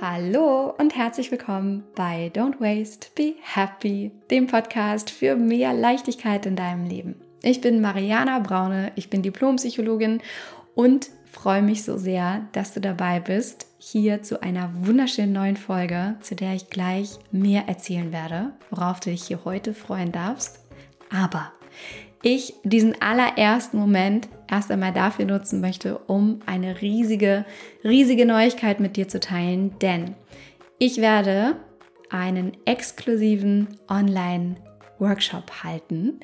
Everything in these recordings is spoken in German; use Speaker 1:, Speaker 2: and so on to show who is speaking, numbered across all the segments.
Speaker 1: Hallo und herzlich willkommen bei Don't Waste, Be Happy, dem Podcast für mehr Leichtigkeit in deinem Leben. Ich bin Mariana Braune, ich bin Diplompsychologin und freue mich so sehr, dass du dabei bist, hier zu einer wunderschönen neuen Folge, zu der ich gleich mehr erzählen werde, worauf du dich hier heute freuen darfst. Aber ich diesen allerersten Moment erst einmal dafür nutzen möchte, um eine riesige, riesige Neuigkeit mit dir zu teilen, denn ich werde einen exklusiven Online-Workshop halten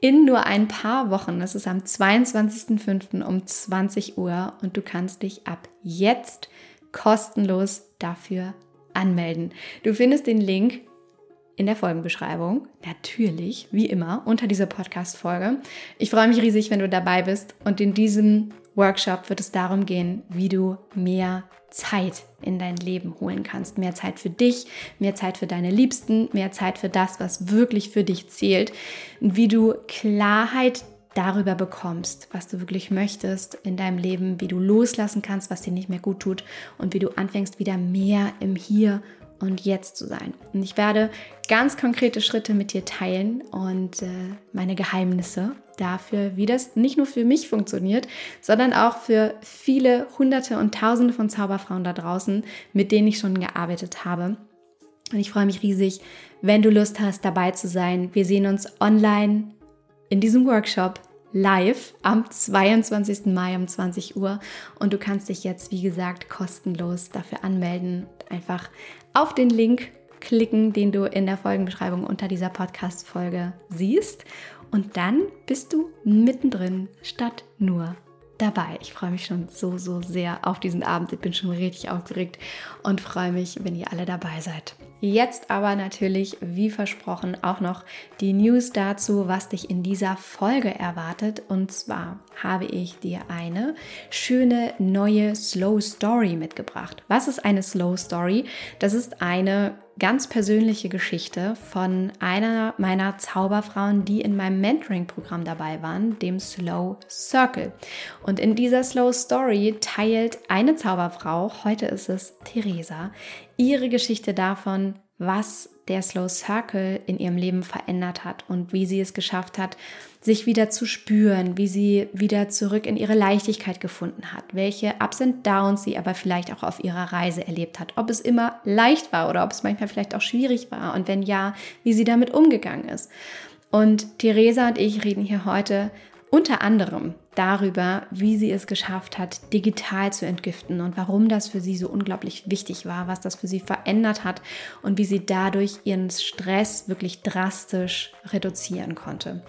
Speaker 1: in nur ein paar Wochen. Das ist am 22.05. um 20 Uhr und du kannst dich ab jetzt kostenlos dafür anmelden. Du findest den Link in der Folgenbeschreibung. Natürlich, wie immer, unter dieser Podcast-Folge. Ich freue mich riesig, wenn du dabei bist. Und in diesem Workshop wird es darum gehen, wie du mehr Zeit in dein Leben holen kannst. Mehr Zeit für dich, mehr Zeit für deine Liebsten, mehr Zeit für das, was wirklich für dich zählt. Und wie du Klarheit darüber bekommst, was du wirklich möchtest in deinem Leben, wie du loslassen kannst, was dir nicht mehr gut tut und wie du anfängst, wieder mehr im Hier und Jetzt zu sein. Und ich werde ganz konkrete Schritte mit dir teilen und äh, meine Geheimnisse dafür, wie das nicht nur für mich funktioniert, sondern auch für viele Hunderte und Tausende von Zauberfrauen da draußen, mit denen ich schon gearbeitet habe. Und ich freue mich riesig, wenn du Lust hast, dabei zu sein. Wir sehen uns online in diesem Workshop live am 22. Mai um 20 Uhr und du kannst dich jetzt, wie gesagt, kostenlos dafür anmelden. Einfach auf den Link klicken, den du in der Folgenbeschreibung unter dieser Podcast-Folge siehst. Und dann bist du mittendrin statt nur dabei. Ich freue mich schon so, so sehr auf diesen Abend. Ich bin schon richtig aufgeregt und freue mich, wenn ihr alle dabei seid. Jetzt aber natürlich, wie versprochen, auch noch die News dazu, was dich in dieser Folge erwartet. Und zwar habe ich dir eine schöne neue Slow Story mitgebracht. Was ist eine Slow Story? Das ist eine ganz persönliche Geschichte von einer meiner Zauberfrauen, die in meinem Mentoring-Programm dabei waren, dem Slow Circle. Und in dieser Slow Story teilt eine Zauberfrau, heute ist es Theresa, ihre Geschichte davon, was der Slow Circle in ihrem Leben verändert hat und wie sie es geschafft hat, sich wieder zu spüren, wie sie wieder zurück in ihre Leichtigkeit gefunden hat, welche Ups und Downs sie aber vielleicht auch auf ihrer Reise erlebt hat, ob es immer leicht war oder ob es manchmal vielleicht auch schwierig war und wenn ja, wie sie damit umgegangen ist. Und Theresa und ich reden hier heute unter anderem darüber, wie sie es geschafft hat, digital zu entgiften und warum das für sie so unglaublich wichtig war, was das für sie verändert hat und wie sie dadurch ihren Stress wirklich drastisch reduzieren konnte.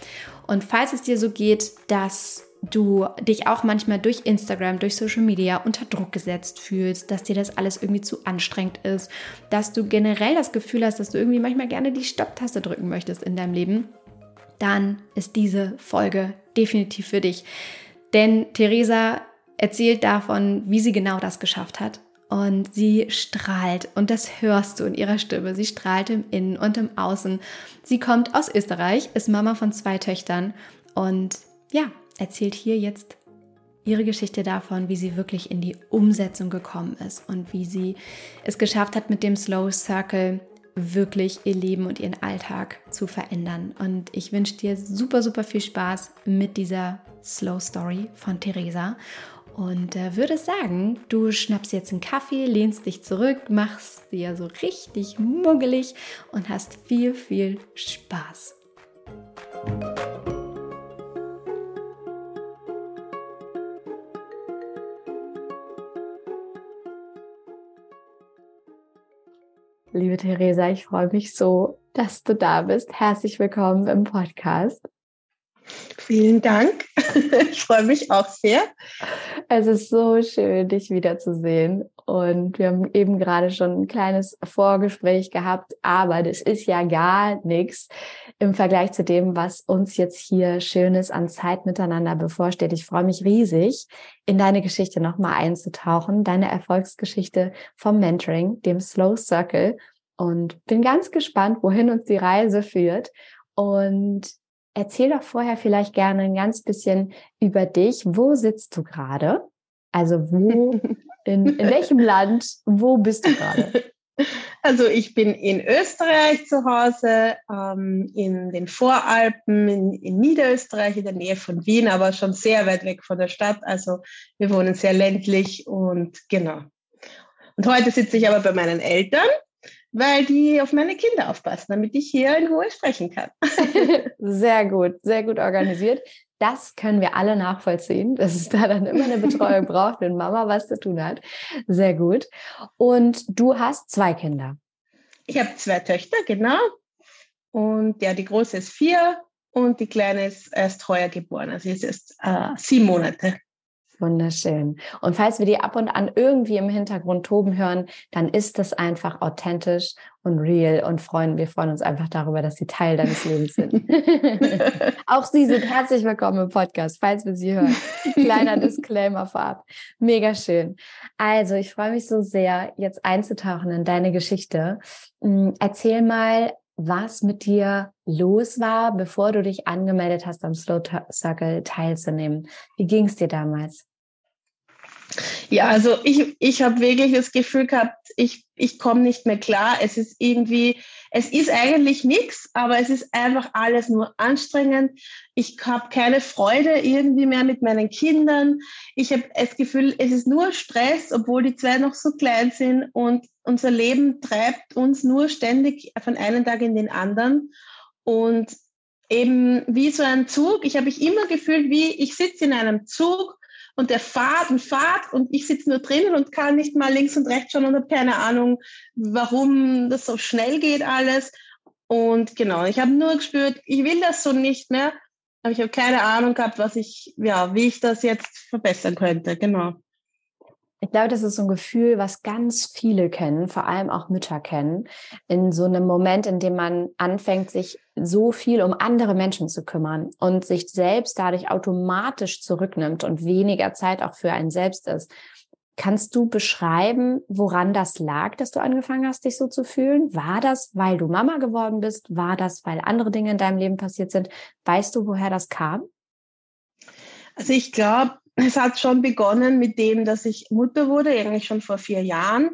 Speaker 1: Und falls es dir so geht, dass du dich auch manchmal durch Instagram, durch Social Media unter Druck gesetzt fühlst, dass dir das alles irgendwie zu anstrengend ist, dass du generell das Gefühl hast, dass du irgendwie manchmal gerne die Stopptaste drücken möchtest in deinem Leben, dann ist diese Folge definitiv für dich. Denn Theresa erzählt davon, wie sie genau das geschafft hat. Und sie strahlt und das hörst du in ihrer Stimme. Sie strahlt im Innen und im Außen. Sie kommt aus Österreich, ist Mama von zwei Töchtern und ja, erzählt hier jetzt ihre Geschichte davon, wie sie wirklich in die Umsetzung gekommen ist und wie sie es geschafft hat, mit dem Slow Circle wirklich ihr Leben und ihren Alltag zu verändern. Und ich wünsche dir super, super viel Spaß mit dieser Slow Story von Theresa. Und äh, würde sagen, du schnappst jetzt einen Kaffee, lehnst dich zurück, machst dir so richtig muggelig und hast viel, viel Spaß. Liebe Theresa, ich freue mich so, dass du da bist. Herzlich willkommen im Podcast.
Speaker 2: Vielen Dank. Ich freue mich auch sehr.
Speaker 1: Es ist so schön, dich wiederzusehen. Und wir haben eben gerade schon ein kleines Vorgespräch gehabt, aber das ist ja gar nichts im Vergleich zu dem, was uns jetzt hier Schönes an Zeit miteinander bevorsteht. Ich freue mich riesig, in deine Geschichte nochmal einzutauchen, deine Erfolgsgeschichte vom Mentoring, dem Slow Circle. Und bin ganz gespannt, wohin uns die Reise führt. Und erzähl doch vorher vielleicht gerne ein ganz bisschen über dich. Wo sitzt du gerade? Also wo In, in welchem Land? Wo bist du gerade?
Speaker 2: Also ich bin in Österreich zu Hause, ähm, in den Voralpen, in, in, Niederösterreich, in der Nähe von Wien, aber schon sehr weit weg von der Stadt. Also wir wohnen sehr ländlich und genau. Und heute sitze ich aber bei meinen Eltern, weil die auf meine Kinder aufpassen, damit ich hier in Ruhe sprechen kann.
Speaker 1: sehr gut, sehr gut organisiert. Das können wir alle nachvollziehen, dass es da dann immer eine Betreuung braucht, wenn Mama was zu tun hat. Sehr gut. Und du hast zwei Kinder.
Speaker 2: Ich habe zwei Töchter, genau. Und ja, die große ist vier und die kleine ist erst heuer geboren. Also jetzt ist äh, sieben Monate.
Speaker 1: Wunderschön. Und falls wir die ab und an irgendwie im Hintergrund toben hören, dann ist das einfach authentisch und real und freuen, wir freuen uns einfach darüber, dass sie Teil deines Lebens sind. Auch Sie sind herzlich willkommen im Podcast, falls wir Sie hören. Kleiner Disclaimer vorab. Mega schön. Also, ich freue mich so sehr, jetzt einzutauchen in deine Geschichte. Hm, erzähl mal, was mit dir los war, bevor du dich angemeldet hast, am Slow Circle teilzunehmen. Wie ging es dir damals?
Speaker 2: Ja, also ich, ich habe wirklich das Gefühl gehabt, ich, ich komme nicht mehr klar. Es ist irgendwie, es ist eigentlich nichts, aber es ist einfach alles nur anstrengend. Ich habe keine Freude irgendwie mehr mit meinen Kindern. Ich habe das Gefühl, es ist nur Stress, obwohl die zwei noch so klein sind und unser Leben treibt uns nur ständig von einem Tag in den anderen. Und eben wie so ein Zug, ich habe mich immer gefühlt, wie ich sitze in einem Zug und der fahrt und fahrt und ich sitze nur drinnen und kann nicht mal links und rechts schauen und habe keine Ahnung, warum das so schnell geht alles. Und genau, ich habe nur gespürt, ich will das so nicht mehr, aber ich habe keine Ahnung gehabt, was ich, ja, wie ich das jetzt verbessern könnte. Genau.
Speaker 1: Ich glaube, das ist so ein Gefühl, was ganz viele kennen, vor allem auch Mütter kennen, in so einem Moment, in dem man anfängt, sich so viel um andere Menschen zu kümmern und sich selbst dadurch automatisch zurücknimmt und weniger Zeit auch für einen selbst ist. Kannst du beschreiben, woran das lag, dass du angefangen hast, dich so zu fühlen? War das, weil du Mama geworden bist? War das, weil andere Dinge in deinem Leben passiert sind? Weißt du, woher das kam?
Speaker 2: Also ich glaube, es hat schon begonnen mit dem, dass ich Mutter wurde, eigentlich schon vor vier Jahren.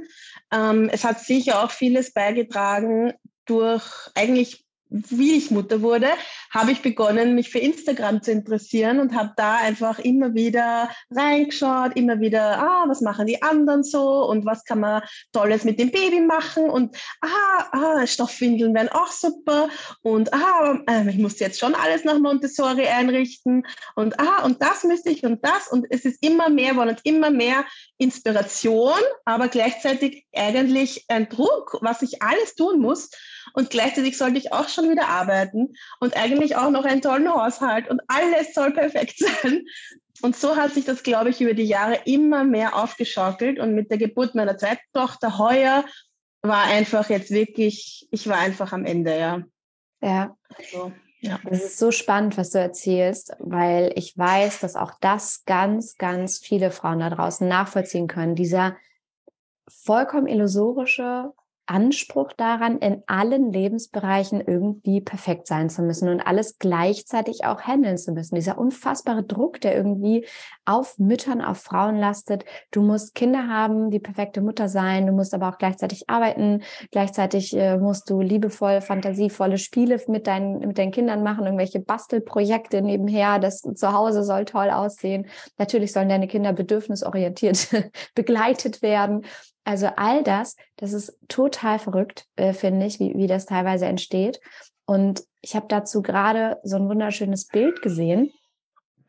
Speaker 2: Ähm, es hat sicher auch vieles beigetragen durch eigentlich wie ich Mutter wurde, habe ich begonnen, mich für Instagram zu interessieren und habe da einfach immer wieder reingeschaut, immer wieder, ah, was machen die anderen so und was kann man Tolles mit dem Baby machen und ah, ah Stoffwindeln wären auch super und ah, äh, ich muss jetzt schon alles nach Montessori einrichten und ah, und das müsste ich und das und es ist immer mehr und immer mehr Inspiration, aber gleichzeitig eigentlich ein Druck, was ich alles tun muss und gleichzeitig sollte ich auch schon wieder arbeiten und eigentlich auch noch einen tollen Haushalt und alles soll perfekt sein. Und so hat sich das, glaube ich, über die Jahre immer mehr aufgeschaukelt. Und mit der Geburt meiner zweiten Tochter heuer war einfach jetzt wirklich, ich war einfach am Ende, ja.
Speaker 1: Ja. Also, ja. Das ist so spannend, was du erzählst, weil ich weiß, dass auch das ganz, ganz viele Frauen da draußen nachvollziehen können. Dieser vollkommen illusorische Anspruch daran, in allen Lebensbereichen irgendwie perfekt sein zu müssen und alles gleichzeitig auch handeln zu müssen. Dieser unfassbare Druck, der irgendwie auf Müttern, auf Frauen lastet. Du musst Kinder haben, die perfekte Mutter sein, du musst aber auch gleichzeitig arbeiten, gleichzeitig äh, musst du liebevoll, fantasievolle Spiele mit deinen, mit deinen Kindern machen, irgendwelche Bastelprojekte nebenher, das zu Hause soll toll aussehen. Natürlich sollen deine Kinder bedürfnisorientiert begleitet werden. Also all das, das ist total verrückt, äh, finde ich, wie, wie das teilweise entsteht. Und ich habe dazu gerade so ein wunderschönes Bild gesehen,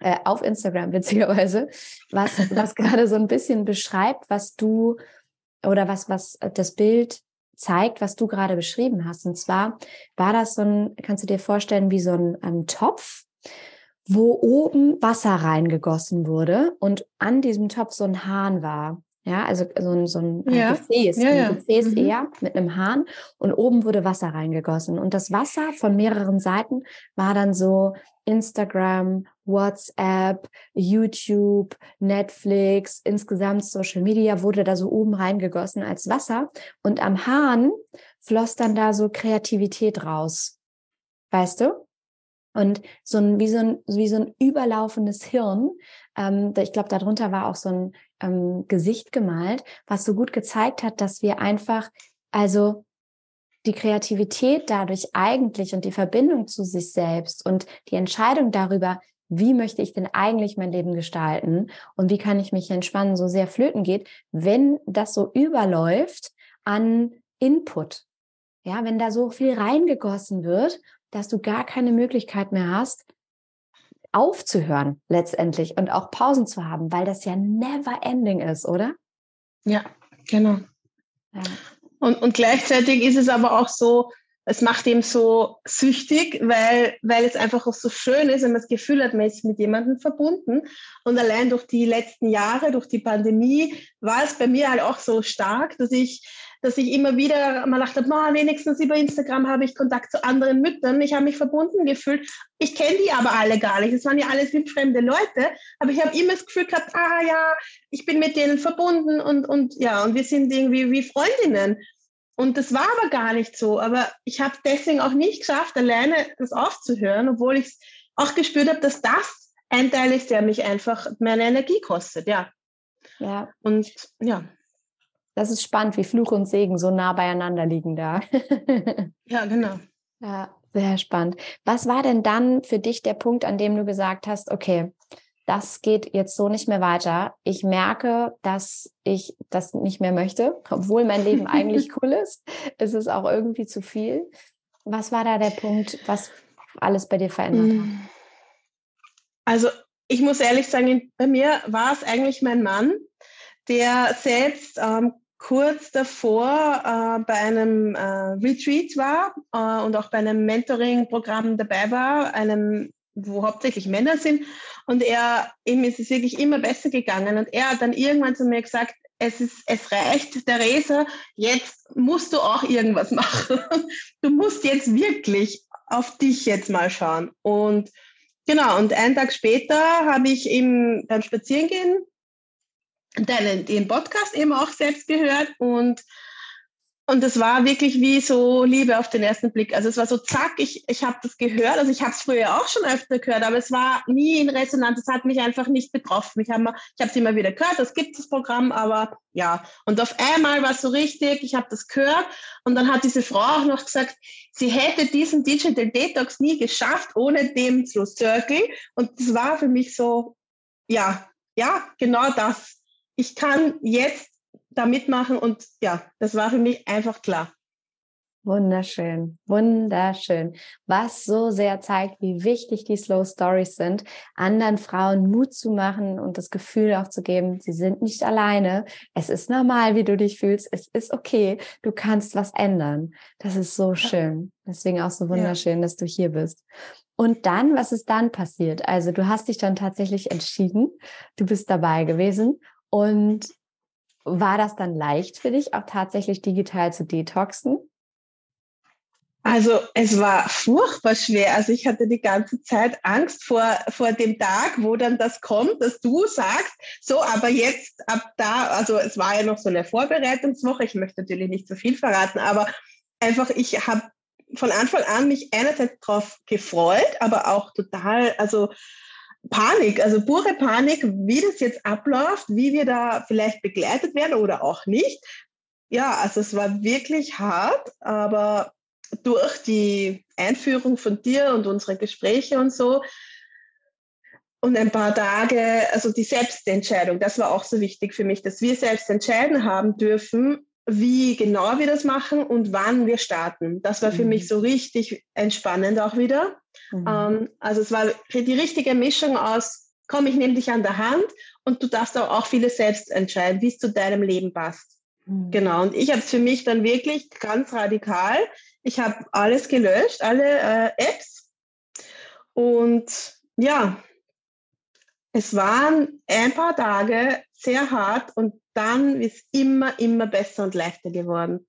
Speaker 1: äh, auf Instagram witzigerweise, was, was gerade so ein bisschen beschreibt, was du oder was, was das Bild zeigt, was du gerade beschrieben hast. Und zwar war das so ein, kannst du dir vorstellen, wie so ein, ein Topf, wo oben Wasser reingegossen wurde und an diesem Topf so ein Hahn war. Ja, also so ein, so ein ja. Gefäß, ja, ja. ein Gefäß mhm. eher mit einem Hahn und oben wurde Wasser reingegossen. Und das Wasser von mehreren Seiten war dann so Instagram, WhatsApp, YouTube, Netflix, insgesamt Social Media wurde da so oben reingegossen als Wasser. Und am Hahn floss dann da so Kreativität raus. Weißt du? Und so ein, wie so ein, wie so ein überlaufendes Hirn, ähm, ich glaube, darunter war auch so ein ähm, Gesicht gemalt, was so gut gezeigt hat, dass wir einfach, also die Kreativität dadurch eigentlich und die Verbindung zu sich selbst und die Entscheidung darüber, wie möchte ich denn eigentlich mein Leben gestalten und wie kann ich mich entspannen, so sehr flöten geht, wenn das so überläuft an Input. Ja, wenn da so viel reingegossen wird, dass du gar keine Möglichkeit mehr hast, aufzuhören letztendlich und auch Pausen zu haben, weil das ja never ending ist, oder?
Speaker 2: Ja, genau. Ja. Und, und gleichzeitig ist es aber auch so, es macht ihm so süchtig, weil, weil es einfach auch so schön ist, wenn man das Gefühl hat, man ist mit jemandem verbunden. Und allein durch die letzten Jahre, durch die Pandemie, war es bei mir halt auch so stark, dass ich, dass ich immer wieder mal dachte, oh, wenigstens über Instagram habe ich Kontakt zu anderen Müttern. Ich habe mich verbunden gefühlt. Ich kenne die aber alle gar nicht. Es waren ja alles wildfremde Leute. Aber ich habe immer das Gefühl gehabt, ah ja, ich bin mit denen verbunden und, und ja, und wir sind irgendwie wie Freundinnen. Und das war aber gar nicht so. Aber ich habe deswegen auch nicht geschafft, alleine das aufzuhören, obwohl ich auch gespürt habe, dass das ein Teil ist, der mich einfach meine Energie kostet. Ja.
Speaker 1: Ja.
Speaker 2: Und ja.
Speaker 1: Das ist spannend, wie Fluch und Segen so nah beieinander liegen da.
Speaker 2: ja, genau.
Speaker 1: Ja, sehr spannend. Was war denn dann für dich der Punkt, an dem du gesagt hast, okay, das geht jetzt so nicht mehr weiter. Ich merke, dass ich das nicht mehr möchte, obwohl mein Leben eigentlich cool ist. Es ist auch irgendwie zu viel. Was war da der Punkt, was alles bei dir verändert hat? Mm.
Speaker 2: Also ich muss ehrlich sagen, bei mir war es eigentlich mein Mann, der selbst ähm, kurz davor äh, bei einem äh, Retreat war äh, und auch bei einem Mentoring-Programm dabei war, einem wo hauptsächlich Männer sind. Und er, ihm ist es wirklich immer besser gegangen. Und er hat dann irgendwann zu mir gesagt, es ist, es reicht, Theresa, jetzt musst du auch irgendwas machen. Du musst jetzt wirklich auf dich jetzt mal schauen. Und genau, und einen Tag später habe ich ihm beim Spazierengehen deinen, den Podcast eben auch selbst gehört und und es war wirklich wie so Liebe auf den ersten Blick. Also es war so zack, ich, ich habe das gehört. Also ich habe es früher auch schon öfter gehört, aber es war nie in Resonanz. Es hat mich einfach nicht betroffen. Ich habe es immer wieder gehört, es gibt das Programm, aber ja. Und auf einmal war es so richtig, ich habe das gehört. Und dann hat diese Frau auch noch gesagt, sie hätte diesen Digital Detox nie geschafft ohne dem Slow Circle. Und das war für mich so, ja, ja, genau das. Ich kann jetzt da mitmachen und ja, das war für mich einfach klar.
Speaker 1: Wunderschön, wunderschön. Was so sehr zeigt, wie wichtig die Slow Stories sind, anderen Frauen Mut zu machen und das Gefühl auch zu geben, sie sind nicht alleine. Es ist normal, wie du dich fühlst. Es ist okay. Du kannst was ändern. Das ist so schön. Deswegen auch so wunderschön, ja. dass du hier bist. Und dann, was ist dann passiert? Also du hast dich dann tatsächlich entschieden. Du bist dabei gewesen und war das dann leicht für dich, auch tatsächlich digital zu detoxen?
Speaker 2: Also es war furchtbar schwer. Also ich hatte die ganze Zeit Angst vor, vor dem Tag, wo dann das kommt, dass du sagst, so, aber jetzt ab da, also es war ja noch so eine Vorbereitungswoche, ich möchte natürlich nicht zu viel verraten, aber einfach, ich habe von Anfang an mich einerseits darauf gefreut, aber auch total, also Panik, also pure Panik, wie das jetzt abläuft, wie wir da vielleicht begleitet werden oder auch nicht. Ja, also es war wirklich hart, aber durch die Einführung von dir und unsere Gespräche und so und ein paar Tage, also die Selbstentscheidung, das war auch so wichtig für mich, dass wir selbst entscheiden haben dürfen, wie genau wir das machen und wann wir starten. Das war für mhm. mich so richtig entspannend auch wieder. Mhm. Ähm, also es war die richtige Mischung aus, komm, ich nehme dich an der Hand und du darfst auch vieles selbst entscheiden, wie es zu deinem Leben passt. Mhm. Genau, und ich habe es für mich dann wirklich ganz radikal. Ich habe alles gelöscht, alle äh, Apps. Und ja, es waren ein paar Tage sehr hart und dann ist immer, immer besser und leichter geworden.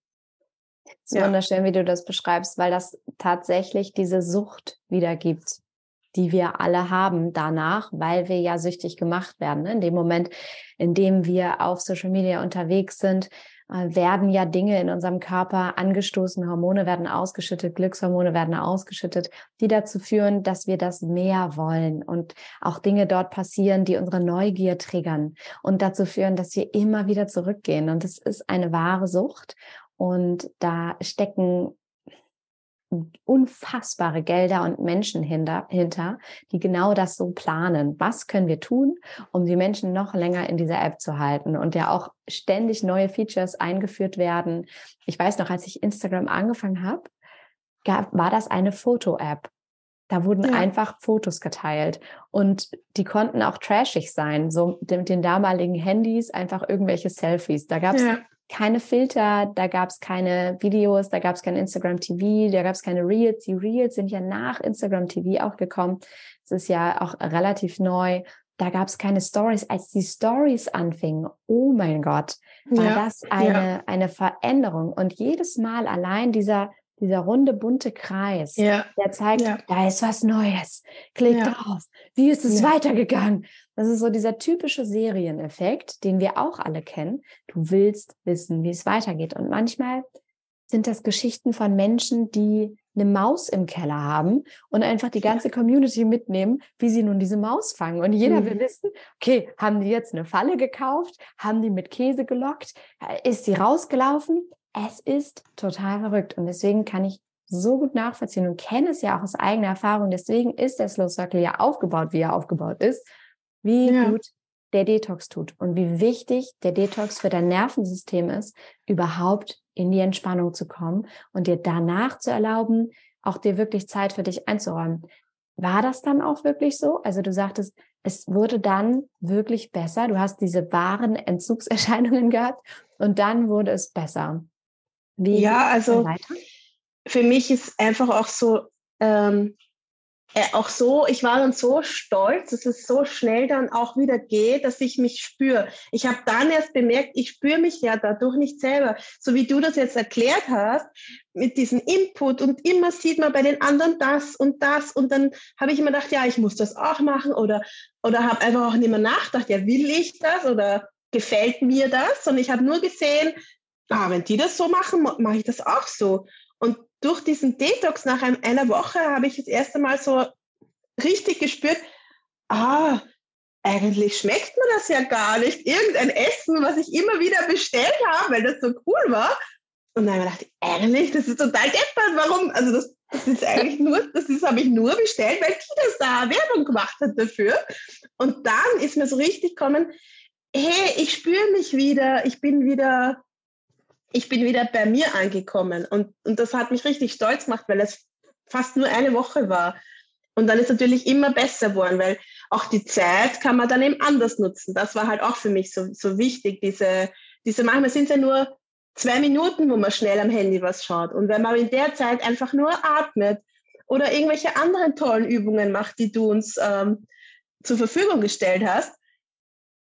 Speaker 1: Es ist ja. wunderschön, wie du das beschreibst, weil das tatsächlich diese Sucht wiedergibt, die wir alle haben danach, weil wir ja süchtig gemacht werden. Ne? In dem Moment, in dem wir auf Social Media unterwegs sind, werden ja Dinge in unserem Körper angestoßen, Hormone werden ausgeschüttet, Glückshormone werden ausgeschüttet, die dazu führen, dass wir das mehr wollen und auch Dinge dort passieren, die unsere Neugier triggern und dazu führen, dass wir immer wieder zurückgehen. Und es ist eine wahre Sucht. Und da stecken unfassbare Gelder und Menschen hinter, hinter, die genau das so planen. Was können wir tun, um die Menschen noch länger in dieser App zu halten und ja auch ständig neue Features eingeführt werden. Ich weiß noch, als ich Instagram angefangen habe, war das eine Foto-App. Da wurden ja. einfach Fotos geteilt und die konnten auch trashig sein, so mit den damaligen Handys einfach irgendwelche Selfies. Da gab es ja keine Filter, da gab es keine Videos, da gab es kein Instagram TV, da gab es keine Reels. Die Reels sind ja nach Instagram TV auch gekommen. Es ist ja auch relativ neu. Da gab es keine Stories. Als die Stories anfingen, oh mein Gott, war ja, das eine, ja. eine Veränderung. Und jedes Mal allein dieser dieser runde bunte Kreis, ja. der zeigt, ja. da ist was Neues. Klick ja. drauf. Wie ist es weitergegangen? Das ist so dieser typische Serieneffekt, den wir auch alle kennen. Du willst wissen, wie es weitergeht. Und manchmal sind das Geschichten von Menschen, die eine Maus im Keller haben und einfach die ganze Community mitnehmen, wie sie nun diese Maus fangen. Und jeder mhm. will wissen, okay, haben die jetzt eine Falle gekauft? Haben die mit Käse gelockt? Ist sie rausgelaufen? Es ist total verrückt und deswegen kann ich so gut nachvollziehen und kenne es ja auch aus eigener Erfahrung. Deswegen ist der Slow Circle ja aufgebaut, wie er aufgebaut ist, wie ja. gut der Detox tut und wie wichtig der Detox für dein Nervensystem ist, überhaupt in die Entspannung zu kommen und dir danach zu erlauben, auch dir wirklich Zeit für dich einzuräumen. War das dann auch wirklich so? Also du sagtest, es wurde dann wirklich besser. Du hast diese wahren Entzugserscheinungen gehabt und dann wurde es besser.
Speaker 2: Wie ja, also für mich ist einfach auch so, ähm, äh, auch so, ich war dann so stolz, dass es so schnell dann auch wieder geht, dass ich mich spüre. Ich habe dann erst bemerkt, ich spüre mich ja dadurch nicht selber. So wie du das jetzt erklärt hast, mit diesem Input und immer sieht man bei den anderen das und das und dann habe ich immer gedacht, ja, ich muss das auch machen oder, oder habe einfach auch nicht mehr nachgedacht, ja, will ich das oder gefällt mir das? Und ich habe nur gesehen, ah, wenn die das so machen, mache ich das auch so. Und durch diesen Detox nach einer Woche habe ich das erste Mal so richtig gespürt, ah, eigentlich schmeckt mir das ja gar nicht. Irgendein Essen, was ich immer wieder bestellt habe, weil das so cool war. Und dann habe ich ehrlich, das ist total deppert. Warum? Also das, das ist eigentlich nur, das habe ich nur bestellt, weil die das da Werbung gemacht hat dafür. Und dann ist mir so richtig gekommen, hey, ich spüre mich wieder, ich bin wieder ich bin wieder bei mir angekommen. Und, und das hat mich richtig stolz gemacht, weil es fast nur eine Woche war. Und dann ist natürlich immer besser geworden, weil auch die Zeit kann man dann eben anders nutzen. Das war halt auch für mich so, so wichtig. Diese, diese, manchmal sind es ja nur zwei Minuten, wo man schnell am Handy was schaut. Und wenn man in der Zeit einfach nur atmet oder irgendwelche anderen tollen Übungen macht, die du uns ähm, zur Verfügung gestellt hast,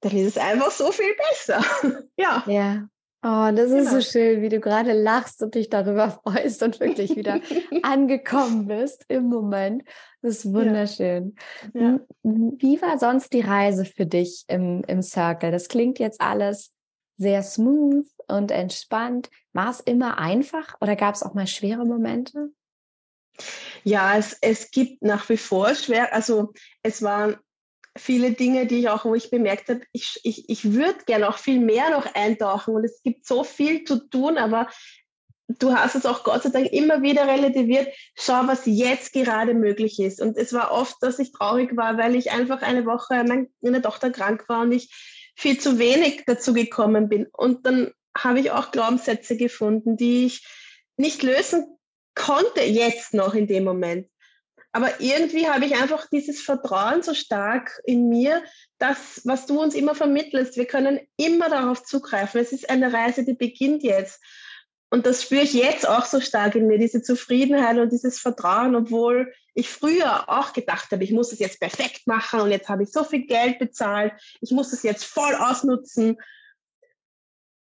Speaker 2: dann ist es einfach so viel besser.
Speaker 1: ja. Ja, Oh, das ist genau. so schön, wie du gerade lachst und dich darüber freust und wirklich wieder angekommen bist im Moment. Das ist wunderschön. Ja. Ja. Wie war sonst die Reise für dich im, im Circle? Das klingt jetzt alles sehr smooth und entspannt. War es immer einfach oder gab es auch mal schwere Momente?
Speaker 2: Ja, es, es gibt nach wie vor schwer, also es waren viele Dinge, die ich auch, wo ich bemerkt habe, ich, ich, ich würde gerne auch viel mehr noch eintauchen und es gibt so viel zu tun, aber du hast es auch Gott sei Dank immer wieder relativiert, schau, was jetzt gerade möglich ist. Und es war oft, dass ich traurig war, weil ich einfach eine Woche, meine Tochter krank war und ich viel zu wenig dazu gekommen bin. Und dann habe ich auch Glaubenssätze gefunden, die ich nicht lösen konnte jetzt noch in dem Moment. Aber irgendwie habe ich einfach dieses Vertrauen so stark in mir, dass, was du uns immer vermittelst, wir können immer darauf zugreifen. Es ist eine Reise, die beginnt jetzt. Und das spüre ich jetzt auch so stark in mir, diese Zufriedenheit und dieses Vertrauen, obwohl ich früher auch gedacht habe, ich muss es jetzt perfekt machen und jetzt habe ich so viel Geld bezahlt, ich muss es jetzt voll ausnutzen.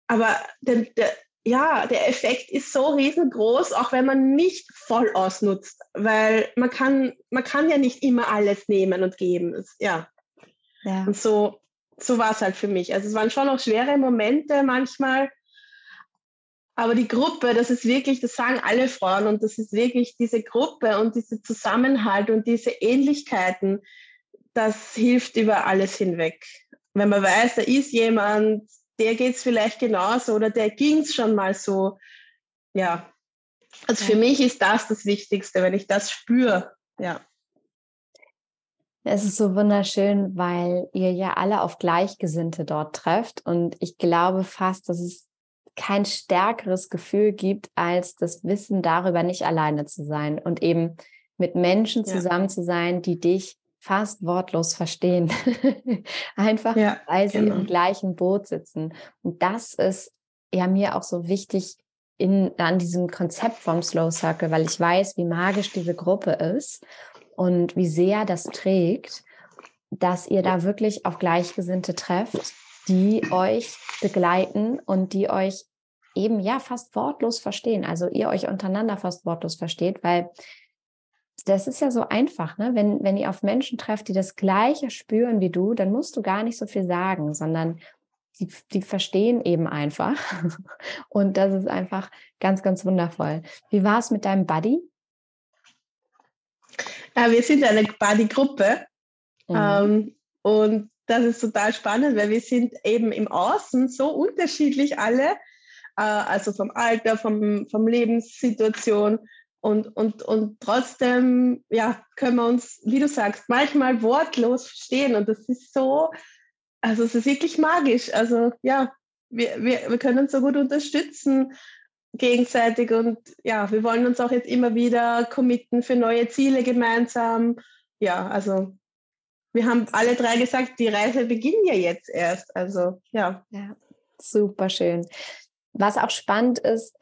Speaker 2: Aber der, der, ja, der Effekt ist so riesengroß, auch wenn man nicht voll ausnutzt, weil man kann, man kann ja nicht immer alles nehmen und geben. ja. ja. Und so, so war es halt für mich. Also es waren schon auch schwere Momente manchmal, Aber die Gruppe, das ist wirklich, das sagen alle Frauen und das ist wirklich diese Gruppe und diese Zusammenhalt und diese Ähnlichkeiten, das hilft über alles hinweg. Wenn man weiß, da ist jemand, der geht es vielleicht genauso oder der ging es schon mal so. Ja, also für mich ist das das Wichtigste, wenn ich das spüre. Ja.
Speaker 1: Es ist so wunderschön, weil ihr ja alle auf Gleichgesinnte dort trefft. Und ich glaube fast, dass es kein stärkeres Gefühl gibt, als das Wissen darüber, nicht alleine zu sein und eben mit Menschen zusammen ja. zu sein, die dich fast wortlos verstehen. Einfach, ja, weil sie genau. im gleichen Boot sitzen. Und das ist ja mir auch so wichtig in, an diesem Konzept vom Slow Circle, weil ich weiß, wie magisch diese Gruppe ist und wie sehr das trägt, dass ihr da wirklich auf Gleichgesinnte trefft, die euch begleiten und die euch eben ja fast wortlos verstehen. Also ihr euch untereinander fast wortlos versteht, weil das ist ja so einfach, ne? Wenn, wenn ihr auf Menschen trefft, die das Gleiche spüren wie du, dann musst du gar nicht so viel sagen, sondern die, die verstehen eben einfach. Und das ist einfach ganz, ganz wundervoll. Wie war es mit deinem Buddy?
Speaker 2: Ja, wir sind eine Buddy-Gruppe. Mhm. Ähm, und das ist total spannend, weil wir sind eben im Außen so unterschiedlich alle, äh, also vom Alter, vom, vom Lebenssituation. Und, und, und trotzdem ja, können wir uns, wie du sagst, manchmal wortlos verstehen. Und das ist so, also es ist wirklich magisch. Also ja, wir, wir, wir können uns so gut unterstützen gegenseitig und ja, wir wollen uns auch jetzt immer wieder committen für neue Ziele gemeinsam. Ja, also wir haben alle drei gesagt, die Reise beginnt ja jetzt erst. Also ja.
Speaker 1: Ja, super schön. Was auch spannend ist,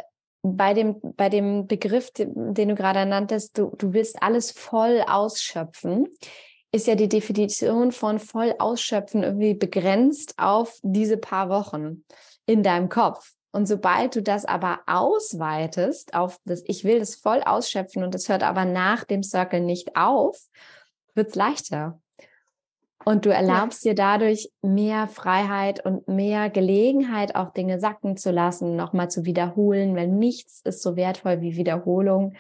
Speaker 1: bei dem, bei dem Begriff, den, du gerade nanntest, du, du willst alles voll ausschöpfen ist ja die Definition von voll ausschöpfen irgendwie begrenzt auf diese paar Wochen in deinem Kopf. Und sobald du das aber ausweitest auf das, ich will das voll ausschöpfen und das hört aber nach dem Circle nicht auf, wird es leichter. Und du erlaubst ja. dir dadurch mehr Freiheit und mehr Gelegenheit, auch Dinge sacken zu lassen, nochmal zu wiederholen, weil nichts ist so wertvoll wie Wiederholung.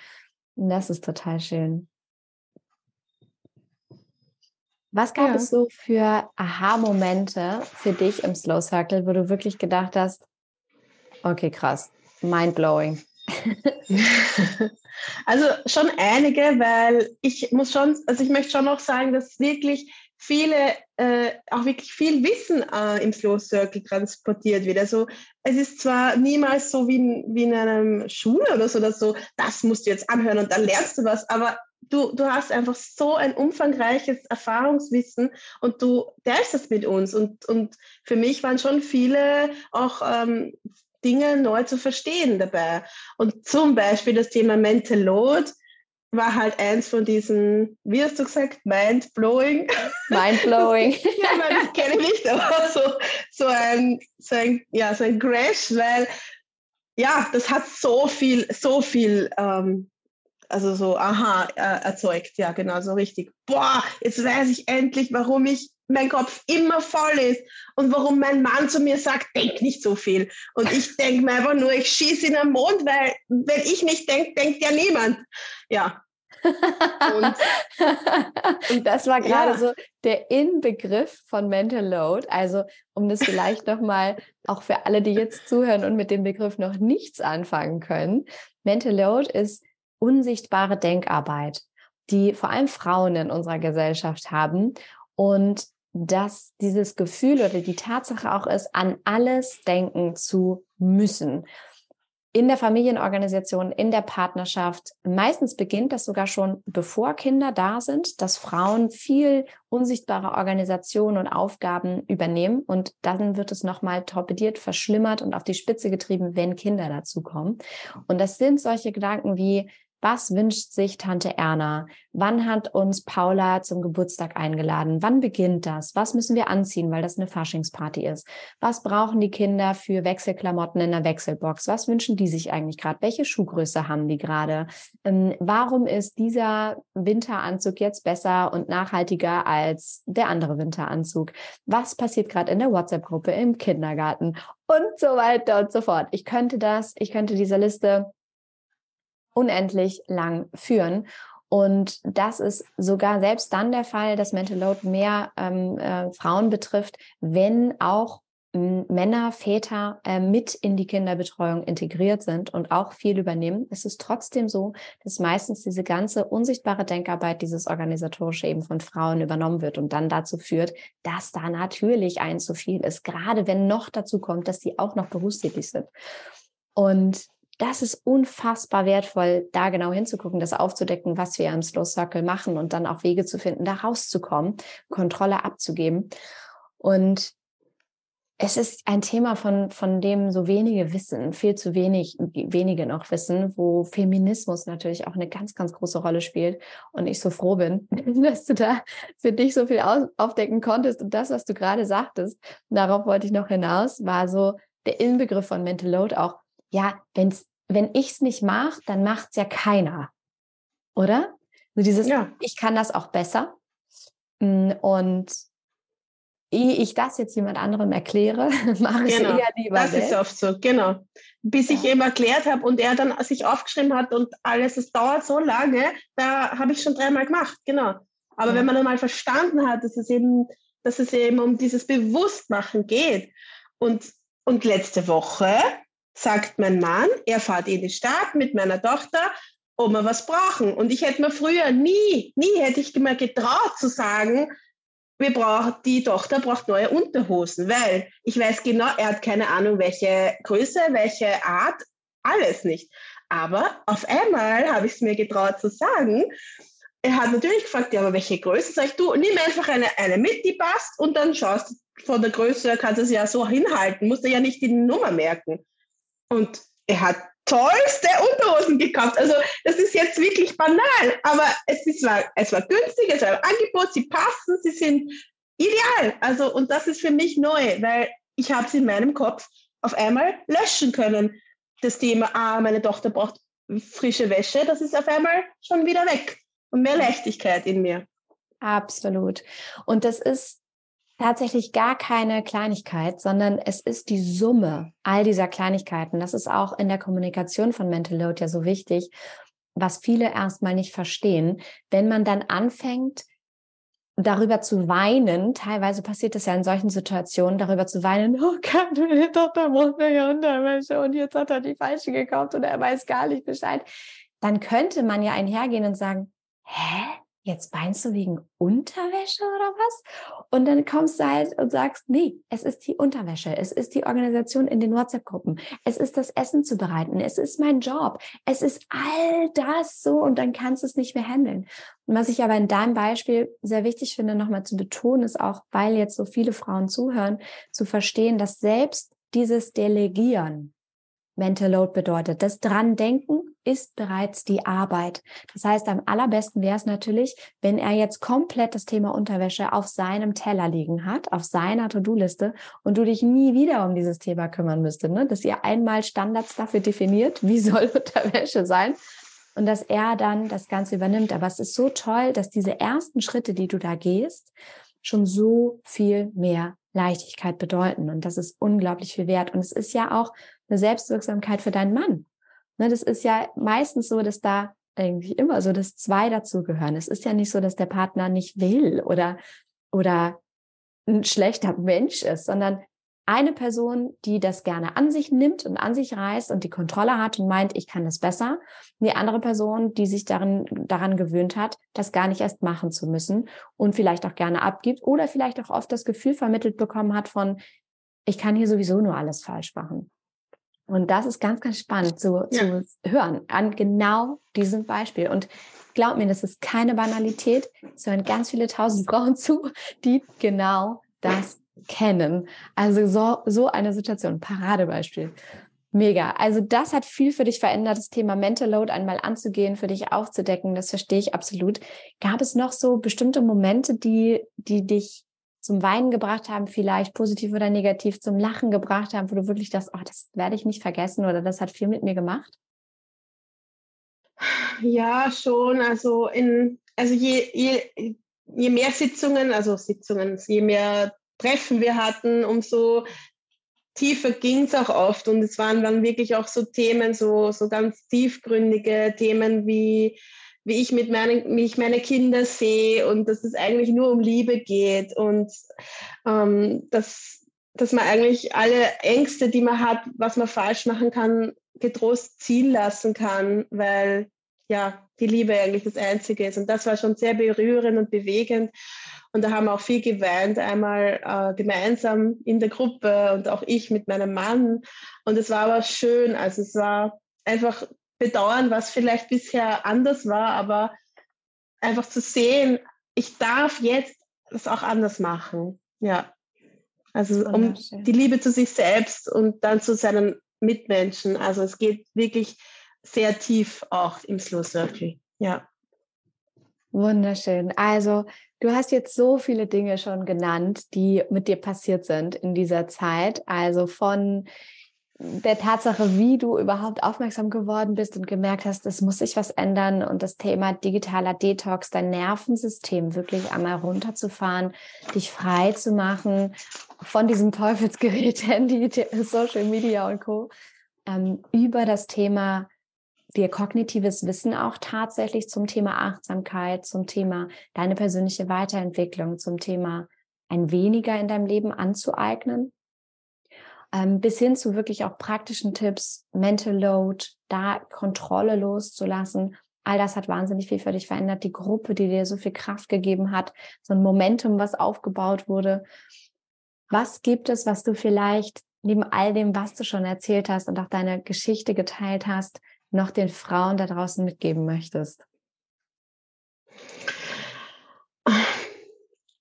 Speaker 1: Und das ist total schön. Was gab ja. es so für Aha-Momente für dich im Slow Circle, wo du wirklich gedacht hast, okay, krass, mind blowing?
Speaker 2: also schon einige, weil ich muss schon, also ich möchte schon noch sagen, dass wirklich viele, äh, auch wirklich viel Wissen äh, im Slow Circle transportiert wird. Also es ist zwar niemals so wie in, wie in einer Schule oder so, dass so, das musst du jetzt anhören und dann lernst du was, aber du, du hast einfach so ein umfangreiches Erfahrungswissen und du teilst das mit uns. Und, und für mich waren schon viele auch ähm, Dinge neu zu verstehen dabei. Und zum Beispiel das Thema Mental Load war halt eins von diesen, wie hast du gesagt, mind-blowing?
Speaker 1: Mind-blowing.
Speaker 2: ja, weil das kenne ich nicht, aber so, so, ein, so, ein, ja, so ein Crash, weil ja, das hat so viel, so viel ähm, also so, aha, äh, erzeugt, ja, genau, so richtig. Boah, jetzt weiß ich endlich, warum ich mein Kopf immer voll ist und warum mein Mann zu mir sagt, denk nicht so viel. Und ich denke mir einfach nur, ich schieße in den Mond, weil wenn ich nicht denke, denkt ja niemand. Ja.
Speaker 1: Und, und das war gerade ja. so der Inbegriff von Mental Load. Also um das vielleicht nochmal auch für alle, die jetzt zuhören und mit dem Begriff noch nichts anfangen können. Mental Load ist unsichtbare Denkarbeit, die vor allem Frauen in unserer Gesellschaft haben und dass dieses Gefühl oder die Tatsache auch ist, an alles denken zu müssen. In der Familienorganisation, in der Partnerschaft. Meistens beginnt das sogar schon, bevor Kinder da sind, dass Frauen viel unsichtbare Organisationen und Aufgaben übernehmen. Und dann wird es nochmal torpediert, verschlimmert und auf die Spitze getrieben, wenn Kinder dazukommen. Und das sind solche Gedanken wie, was wünscht sich Tante Erna? Wann hat uns Paula zum Geburtstag eingeladen? Wann beginnt das? Was müssen wir anziehen, weil das eine Faschingsparty ist? Was brauchen die Kinder für Wechselklamotten in der Wechselbox? Was wünschen die sich eigentlich gerade? Welche Schuhgröße haben die gerade? Ähm, warum ist dieser Winteranzug jetzt besser und nachhaltiger als der andere Winteranzug? Was passiert gerade in der WhatsApp-Gruppe im Kindergarten? und so weiter und so fort. Ich könnte das, ich könnte diese Liste unendlich lang führen. Und das ist sogar selbst dann der Fall, dass Mental Load mehr ähm, äh, Frauen betrifft, wenn auch Männer, Väter äh, mit in die Kinderbetreuung integriert sind und auch viel übernehmen, ist es trotzdem so, dass meistens diese ganze unsichtbare Denkarbeit, dieses organisatorische eben von Frauen übernommen wird und dann dazu führt, dass da natürlich ein zu viel ist, gerade wenn noch dazu kommt, dass sie auch noch berufstätig sind. Und das ist unfassbar wertvoll, da genau hinzugucken, das aufzudecken, was wir im Slow Circle machen und dann auch Wege zu finden, da rauszukommen, Kontrolle abzugeben. Und es ist ein Thema, von, von dem so wenige wissen, viel zu wenig, wenige noch wissen, wo Feminismus natürlich auch eine ganz, ganz große Rolle spielt. Und ich so froh bin, dass du da für dich so viel aufdecken konntest. Und das, was du gerade sagtest, darauf wollte ich noch hinaus, war so der Inbegriff von Mental Load auch, ja, wenn's, wenn ich es nicht mache, dann macht es ja keiner. Oder? So dieses, ja. ich kann das auch besser. Mm, und ehe ich das jetzt jemand anderem erkläre, mache ich
Speaker 2: genau.
Speaker 1: eher
Speaker 2: lieber Das selbst. ist oft so, genau. Bis ja. ich ihm erklärt habe und er dann sich aufgeschrieben hat und alles, es dauert so lange, da habe ich schon dreimal gemacht, genau. Aber ja. wenn man einmal verstanden hat, dass es eben, dass es eben um dieses Bewusstmachen geht und, und letzte Woche sagt mein Mann, er fährt in die Stadt mit meiner Tochter, ob wir was brauchen. Und ich hätte mir früher nie, nie hätte ich mir getraut zu sagen, wir brauchen, die Tochter braucht neue Unterhosen, weil ich weiß genau, er hat keine Ahnung, welche Größe, welche Art, alles nicht. Aber auf einmal habe ich es mir getraut zu sagen. Er hat natürlich gefragt, ja, aber welche Größe? Sag ich, du, nimm einfach eine, eine mit, die passt und dann schaust du von der Größe, kannst du es ja so hinhalten, musst du ja nicht die Nummer merken. Und er hat tollste Unterhosen gekauft. Also das ist jetzt wirklich banal, aber es, ist, war, es war günstig, es war ein Angebot, sie passen, sie sind ideal. Also und das ist für mich neu, weil ich habe sie in meinem Kopf auf einmal löschen können. Das Thema, ah, meine Tochter braucht frische Wäsche, das ist auf einmal schon wieder weg und mehr Leichtigkeit in mir.
Speaker 1: Absolut. Und das ist tatsächlich gar keine Kleinigkeit, sondern es ist die Summe all dieser Kleinigkeiten. Das ist auch in der Kommunikation von Mental Load ja so wichtig, was viele erstmal nicht verstehen. Wenn man dann anfängt, darüber zu weinen, teilweise passiert es ja in solchen Situationen, darüber zu weinen, oh Gott, meine Tochter braucht ja Unterwäsche und jetzt hat er die falsche gekauft und er weiß gar nicht Bescheid, dann könnte man ja einhergehen und sagen, hä? Jetzt weinst du wegen Unterwäsche oder was? Und dann kommst du halt und sagst, nee, es ist die Unterwäsche, es ist die Organisation in den WhatsApp-Gruppen, es ist das Essen zu bereiten, es ist mein Job, es ist all das so und dann kannst du es nicht mehr handeln. Und was ich aber in deinem Beispiel sehr wichtig finde, nochmal zu betonen, ist auch, weil jetzt so viele Frauen zuhören, zu verstehen, dass selbst dieses Delegieren Mental Load bedeutet. Das dran denken ist bereits die Arbeit. Das heißt, am allerbesten wäre es natürlich, wenn er jetzt komplett das Thema Unterwäsche auf seinem Teller liegen hat, auf seiner To-Do-Liste und du dich nie wieder um dieses Thema kümmern müsstest, ne? dass ihr einmal Standards dafür definiert, wie soll Unterwäsche sein und dass er dann das Ganze übernimmt. Aber es ist so toll, dass diese ersten Schritte, die du da gehst, schon so viel mehr Leichtigkeit bedeuten. Und das ist unglaublich viel wert. Und es ist ja auch eine Selbstwirksamkeit für deinen Mann. Ne, das ist ja meistens so, dass da eigentlich immer so, dass zwei dazugehören. Es ist ja nicht so, dass der Partner nicht will oder, oder ein schlechter Mensch ist, sondern eine Person, die das gerne an sich nimmt und an sich reißt und die Kontrolle hat und meint, ich kann das besser. Und die andere Person, die sich darin, daran gewöhnt hat, das gar nicht erst machen zu müssen und vielleicht auch gerne abgibt oder vielleicht auch oft das Gefühl vermittelt bekommen hat von, ich kann hier sowieso nur alles falsch machen. Und das ist ganz, ganz spannend zu, ja. zu hören an genau diesem Beispiel. Und glaub mir, das ist keine Banalität. Es hören ganz viele tausend Frauen zu, die genau das kennen. Also so, so eine Situation, Paradebeispiel. Mega. Also das hat viel für dich verändert, das Thema Mental Load einmal anzugehen, für dich aufzudecken. Das verstehe ich absolut. Gab es noch so bestimmte Momente, die, die dich zum Weinen gebracht haben, vielleicht positiv oder negativ zum Lachen gebracht haben, wo du wirklich das, oh, das werde ich nicht vergessen oder das hat viel mit mir gemacht?
Speaker 2: Ja, schon. Also in, also je, je, je mehr Sitzungen, also Sitzungen, je mehr Treffen wir hatten, umso tiefer ging es auch oft und es waren dann wirklich auch so Themen, so, so ganz tiefgründige Themen wie wie ich mit meinen, wie ich meine Kinder sehe und dass es eigentlich nur um Liebe geht und ähm, dass, dass man eigentlich alle Ängste, die man hat, was man falsch machen kann, getrost ziehen lassen kann, weil ja die Liebe eigentlich das Einzige ist. Und das war schon sehr berührend und bewegend. Und da haben wir auch viel geweint, einmal äh, gemeinsam in der Gruppe und auch ich mit meinem Mann. Und es war aber schön. Also es war einfach bedauern, was vielleicht bisher anders war, aber einfach zu sehen, ich darf jetzt das auch anders machen. Ja. Also um die Liebe zu sich selbst und dann zu seinen Mitmenschen. Also es geht wirklich sehr tief auch im Slow Circle. Ja.
Speaker 1: Wunderschön. Also du hast jetzt so viele Dinge schon genannt, die mit dir passiert sind in dieser Zeit. Also von der Tatsache, wie du überhaupt aufmerksam geworden bist und gemerkt hast, es muss sich was ändern und das Thema digitaler Detox, dein Nervensystem wirklich einmal runterzufahren, dich frei zu machen von diesem Teufelsgerät, Handy, Social Media und Co. Ähm, über das Thema dir kognitives Wissen auch tatsächlich zum Thema Achtsamkeit, zum Thema deine persönliche Weiterentwicklung, zum Thema ein weniger in deinem Leben anzueignen ähm, bis hin zu wirklich auch praktischen Tipps, Mental Load, da Kontrolle loszulassen. All das hat wahnsinnig viel für dich verändert. Die Gruppe, die dir so viel Kraft gegeben hat, so ein Momentum, was aufgebaut wurde. Was gibt es, was du vielleicht neben all dem, was du schon erzählt hast und auch deine Geschichte geteilt hast, noch den Frauen da draußen mitgeben möchtest?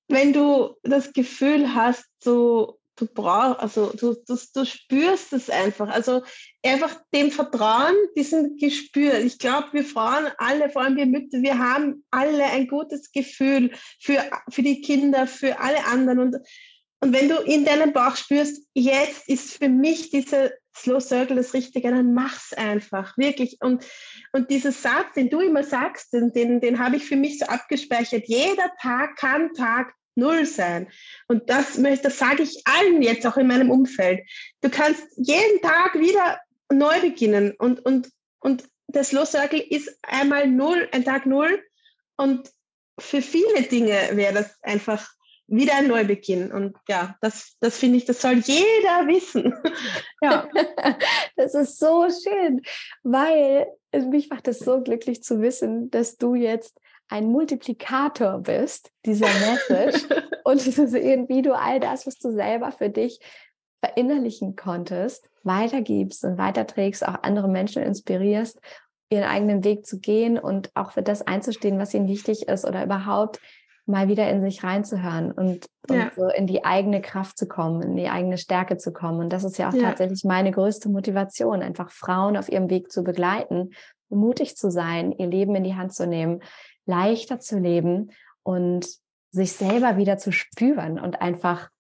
Speaker 2: Wenn du das Gefühl hast, so du brauchst, also du, du, du spürst es einfach. Also einfach dem Vertrauen, diesem Gespür. Ich glaube, wir Frauen alle, vor allem wir Mütter, wir haben alle ein gutes Gefühl für, für die Kinder, für alle anderen. Und, und wenn du in deinem Bauch spürst, jetzt ist für mich dieser Slow Circle das Richtige, dann mach's einfach, wirklich. Und, und dieser Satz, den du immer sagst, den, den, den habe ich für mich so abgespeichert. Jeder Tag kann Tag null sein. Und das, das sage ich allen jetzt auch in meinem Umfeld. Du kannst jeden Tag wieder neu beginnen und, und, und das Slow Circle ist einmal null, ein Tag null und für viele Dinge wäre das einfach wieder ein Neubeginn. Und ja, das, das finde ich, das soll jeder wissen.
Speaker 1: ja. Das ist so schön, weil mich macht es so glücklich zu wissen, dass du jetzt ein Multiplikator bist, dieser Message, und zu sehen, wie du all das, was du selber für dich verinnerlichen konntest, weitergibst und weiterträgst, auch andere Menschen inspirierst, ihren eigenen Weg zu gehen und auch für das einzustehen, was ihnen wichtig ist oder überhaupt mal wieder in sich reinzuhören und, und ja. so in die eigene Kraft zu kommen, in die eigene Stärke zu kommen. Und das ist ja auch ja. tatsächlich meine größte Motivation, einfach Frauen auf ihrem Weg zu begleiten, mutig zu sein, ihr Leben in die Hand zu nehmen, leichter zu leben und sich selber wieder zu spüren und einfach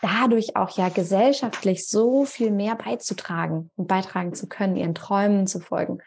Speaker 1: dadurch auch ja gesellschaftlich so viel mehr beizutragen und beitragen zu können, ihren Träumen zu folgen.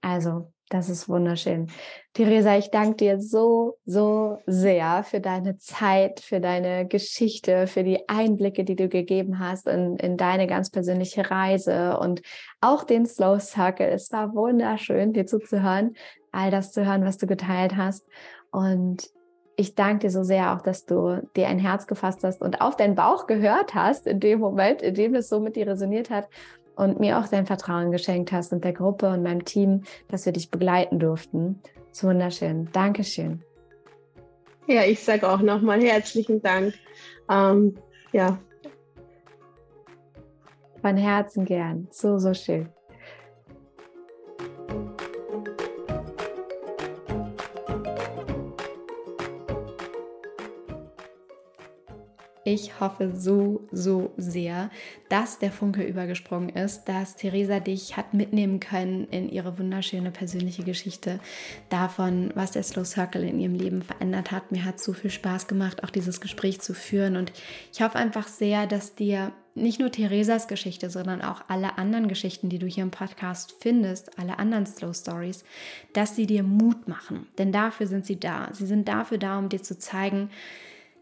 Speaker 1: Also, das ist wunderschön. Theresa, ich danke dir so, so sehr für deine Zeit, für deine Geschichte, für die Einblicke, die du gegeben hast in, in deine ganz persönliche Reise und auch den Slow Circle. Es war wunderschön, dir zuzuhören all das zu hören, was du geteilt hast. Und ich danke dir so sehr auch, dass du dir ein Herz gefasst hast und auf deinen Bauch gehört hast in dem Moment, in dem es so mit dir resoniert hat und mir auch dein Vertrauen geschenkt hast und der Gruppe und meinem Team, dass wir dich begleiten durften. So wunderschön. Dankeschön.
Speaker 2: Ja, ich sage auch nochmal herzlichen Dank. Ähm, ja.
Speaker 1: Von Herzen gern. So, so schön. Ich hoffe so, so sehr, dass der Funke übergesprungen ist, dass Theresa dich hat mitnehmen können in ihre wunderschöne persönliche Geschichte davon, was der Slow Circle in ihrem Leben verändert hat. Mir hat so viel Spaß gemacht, auch dieses Gespräch zu führen. Und ich hoffe einfach sehr, dass dir nicht nur Theresas Geschichte, sondern auch alle anderen Geschichten, die du hier im Podcast findest, alle anderen Slow Stories, dass sie dir Mut machen. Denn dafür sind sie da. Sie sind dafür da, um dir zu zeigen,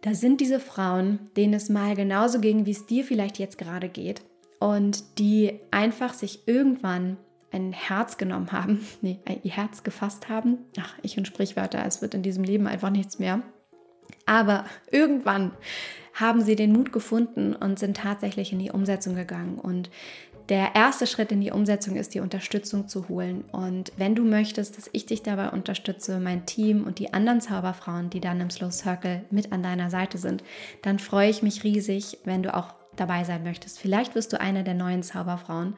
Speaker 1: da sind diese Frauen, denen es mal genauso ging, wie es dir vielleicht jetzt gerade geht, und die einfach sich irgendwann ein Herz genommen haben, nee, ihr Herz gefasst haben. Ach, ich und Sprichwörter, es wird in diesem Leben einfach nichts mehr. Aber irgendwann haben sie den Mut gefunden und sind tatsächlich in die Umsetzung gegangen. Und der erste Schritt in die Umsetzung ist, die Unterstützung zu holen. Und wenn du möchtest, dass ich dich dabei unterstütze, mein Team und die anderen Zauberfrauen, die dann im Slow Circle mit an deiner Seite sind, dann freue ich mich riesig, wenn du auch dabei sein möchtest. Vielleicht wirst du eine der neuen Zauberfrauen.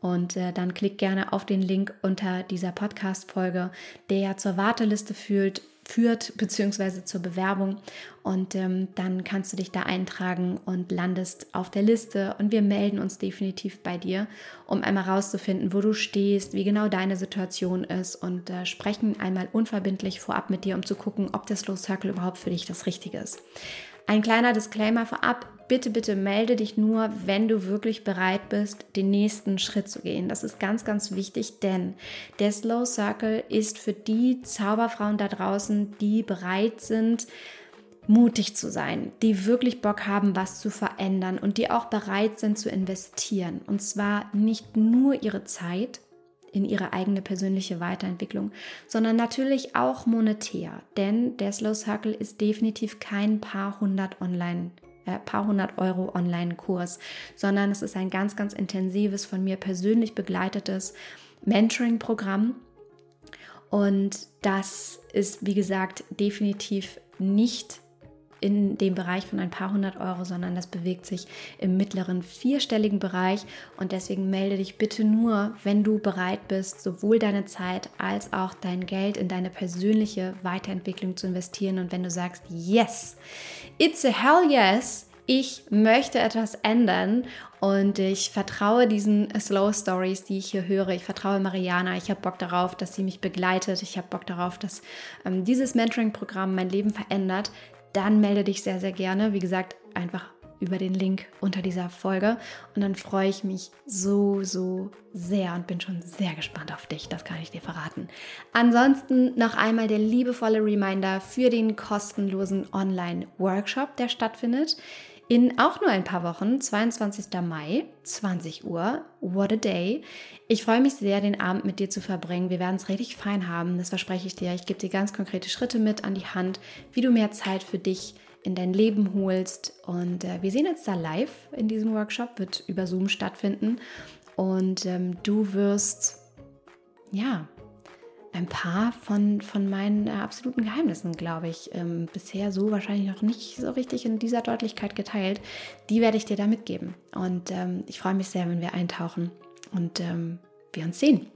Speaker 1: Und äh, dann klick gerne auf den Link unter dieser Podcast-Folge, der ja zur Warteliste führt, führt, beziehungsweise zur Bewerbung. Und ähm, dann kannst du dich da eintragen und landest auf der Liste. Und wir melden uns definitiv bei dir, um einmal rauszufinden, wo du stehst, wie genau deine Situation ist und äh, sprechen einmal unverbindlich vorab mit dir, um zu gucken, ob der Slow Circle überhaupt für dich das Richtige ist. Ein kleiner Disclaimer vorab. Bitte, bitte melde dich nur, wenn du wirklich bereit bist, den nächsten Schritt zu gehen. Das ist ganz, ganz wichtig, denn der Slow Circle ist für die Zauberfrauen da draußen, die bereit sind, mutig zu sein, die wirklich Bock haben, was zu verändern und die auch bereit sind zu investieren. Und zwar nicht nur ihre Zeit, in ihre eigene persönliche Weiterentwicklung, sondern natürlich auch monetär. Denn der Slow Circle ist definitiv kein paar hundert Online äh, paar hundert Euro Online-Kurs, sondern es ist ein ganz, ganz intensives, von mir persönlich begleitetes Mentoring-Programm. Und das ist, wie gesagt, definitiv nicht in dem Bereich von ein paar hundert Euro, sondern das bewegt sich im mittleren vierstelligen Bereich. Und deswegen melde dich bitte nur, wenn du bereit bist, sowohl deine Zeit als auch dein Geld in deine persönliche Weiterentwicklung zu investieren. Und wenn du sagst, yes, it's a hell yes, ich möchte etwas ändern und ich vertraue diesen Slow Stories, die ich hier höre. Ich vertraue Mariana. Ich habe Bock darauf, dass sie mich begleitet. Ich habe Bock darauf, dass ähm, dieses Mentoring-Programm mein Leben verändert dann melde dich sehr, sehr gerne. Wie gesagt, einfach über den Link unter dieser Folge. Und dann freue ich mich so, so sehr und bin schon sehr gespannt auf dich. Das kann ich dir verraten. Ansonsten noch einmal der liebevolle Reminder für den kostenlosen Online-Workshop, der stattfindet in auch nur ein paar Wochen, 22. Mai, 20 Uhr. What a day. Ich freue mich sehr, den Abend mit dir zu verbringen. Wir werden es richtig fein haben, das verspreche ich dir. Ich gebe dir ganz konkrete Schritte mit an die Hand, wie du mehr Zeit für dich in dein Leben holst. Und äh, wir sehen uns da live in diesem Workshop, wird über Zoom stattfinden. Und ähm, du wirst, ja, ein paar von, von meinen äh, absoluten Geheimnissen, glaube ich, ähm, bisher so wahrscheinlich noch nicht so richtig in dieser Deutlichkeit geteilt. Die werde ich dir da mitgeben. Und ähm, ich freue mich sehr, wenn wir eintauchen und ähm, wir uns sehen.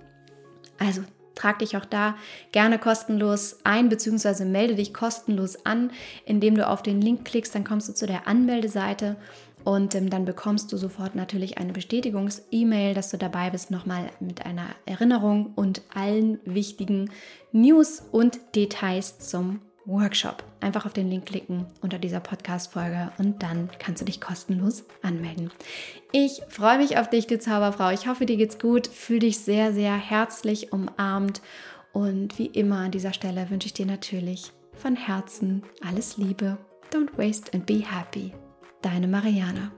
Speaker 1: Also trag dich auch da gerne kostenlos ein, beziehungsweise melde dich kostenlos an, indem du auf den Link klickst, dann kommst du zu der Anmeldeseite und ähm, dann bekommst du sofort natürlich eine Bestätigungs-E-Mail, dass du dabei bist, nochmal mit einer Erinnerung und allen wichtigen News und Details zum Workshop. Einfach auf den Link klicken unter dieser Podcast-Folge und dann kannst du dich kostenlos anmelden. Ich freue mich auf dich, du Zauberfrau. Ich hoffe, dir geht's gut. Fühl dich sehr, sehr herzlich umarmt. Und wie immer an dieser Stelle wünsche ich dir natürlich von Herzen alles Liebe. Don't waste and be happy. Deine Mariana.